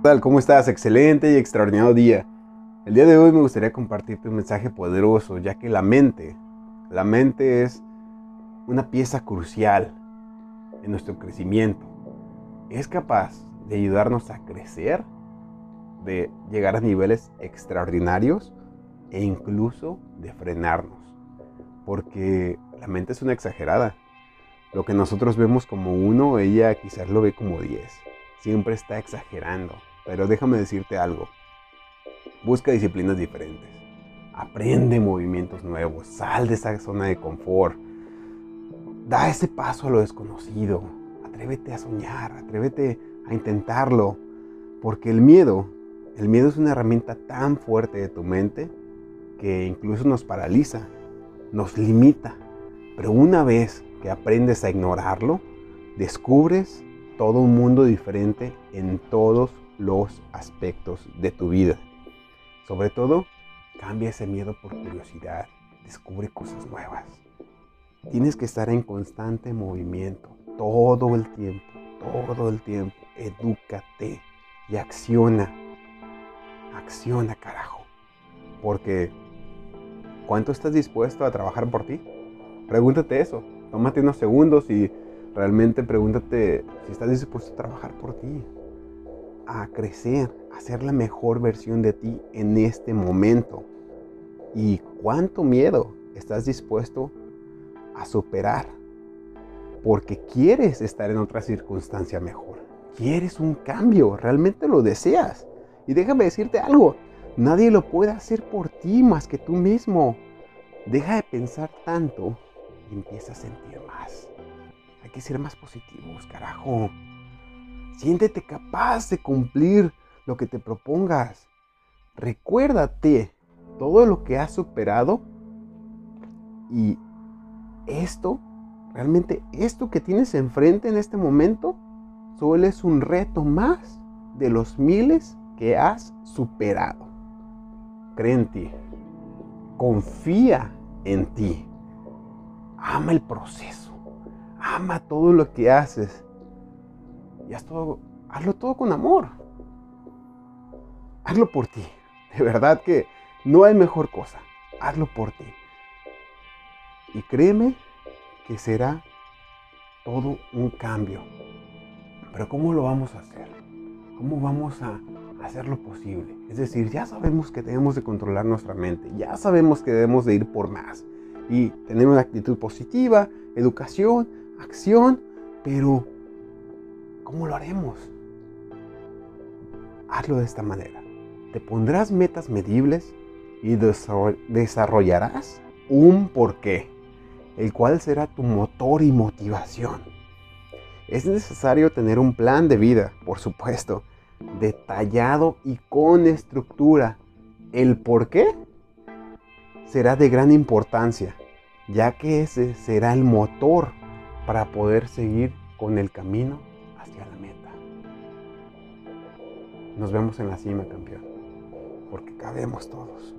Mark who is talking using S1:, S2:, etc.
S1: ¿Qué tal? ¿Cómo estás? Excelente y extraordinario día. El día de hoy me gustaría compartirte un mensaje poderoso, ya que la mente, la mente es una pieza crucial en nuestro crecimiento. Es capaz de ayudarnos a crecer, de llegar a niveles extraordinarios e incluso de frenarnos. Porque la mente es una exagerada. Lo que nosotros vemos como uno, ella quizás lo ve como diez. Siempre está exagerando. Pero déjame decirte algo. Busca disciplinas diferentes. Aprende movimientos nuevos. Sal de esa zona de confort. Da ese paso a lo desconocido. Atrévete a soñar. Atrévete a intentarlo. Porque el miedo, el miedo es una herramienta tan fuerte de tu mente que incluso nos paraliza, nos limita. Pero una vez que aprendes a ignorarlo, descubres todo un mundo diferente en todos los aspectos de tu vida. Sobre todo, cambia ese miedo por curiosidad, descubre cosas nuevas. Tienes que estar en constante movimiento todo el tiempo, todo el tiempo. Edúcate y acciona. Acciona, carajo. Porque, ¿cuánto estás dispuesto a trabajar por ti? Pregúntate eso. Tómate unos segundos y realmente pregúntate si estás dispuesto a trabajar por ti a crecer, a ser la mejor versión de ti en este momento. ¿Y cuánto miedo estás dispuesto a superar? Porque quieres estar en otra circunstancia mejor. Quieres un cambio, realmente lo deseas. Y déjame decirte algo, nadie lo puede hacer por ti más que tú mismo. Deja de pensar tanto y empieza a sentir más. Hay que ser más positivos, carajo. Siéntete capaz de cumplir lo que te propongas. Recuérdate todo lo que has superado y esto, realmente esto que tienes enfrente en este momento, solo es un reto más de los miles que has superado. Cree en ti. Confía en ti. Ama el proceso. Ama todo lo que haces y hazlo todo con amor. Hazlo por ti. De verdad que no hay mejor cosa. Hazlo por ti. Y créeme que será todo un cambio. Pero ¿cómo lo vamos a hacer? ¿Cómo vamos a hacer lo posible? Es decir, ya sabemos que tenemos de controlar nuestra mente, ya sabemos que debemos de ir por más y tener una actitud positiva, educación, acción, pero ¿Cómo lo haremos? Hazlo de esta manera. Te pondrás metas medibles y desarrollarás un porqué, el cual será tu motor y motivación. Es necesario tener un plan de vida, por supuesto, detallado y con estructura. El por qué será de gran importancia, ya que ese será el motor para poder seguir con el camino hacia la meta. Nos vemos en la cima, campeón, porque cabemos todos.